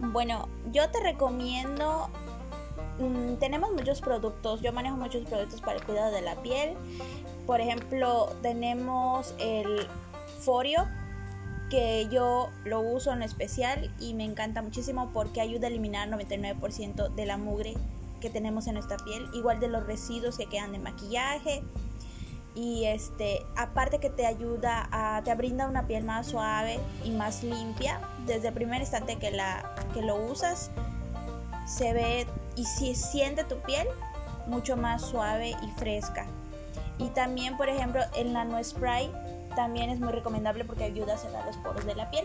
Bueno, yo te recomiendo mm, tenemos muchos productos, yo manejo muchos productos para el cuidado de la piel. Por ejemplo, tenemos el Forio, que yo lo uso en especial y me encanta muchísimo porque ayuda a eliminar 99% de la mugre que tenemos en nuestra piel, igual de los residuos que quedan de maquillaje. Y este, aparte que te ayuda a, te brinda una piel más suave y más limpia. Desde el primer instante que, la, que lo usas, se ve y se siente tu piel mucho más suave y fresca. Y también, por ejemplo, el Nano Spray también es muy recomendable porque ayuda a cerrar los poros de la piel.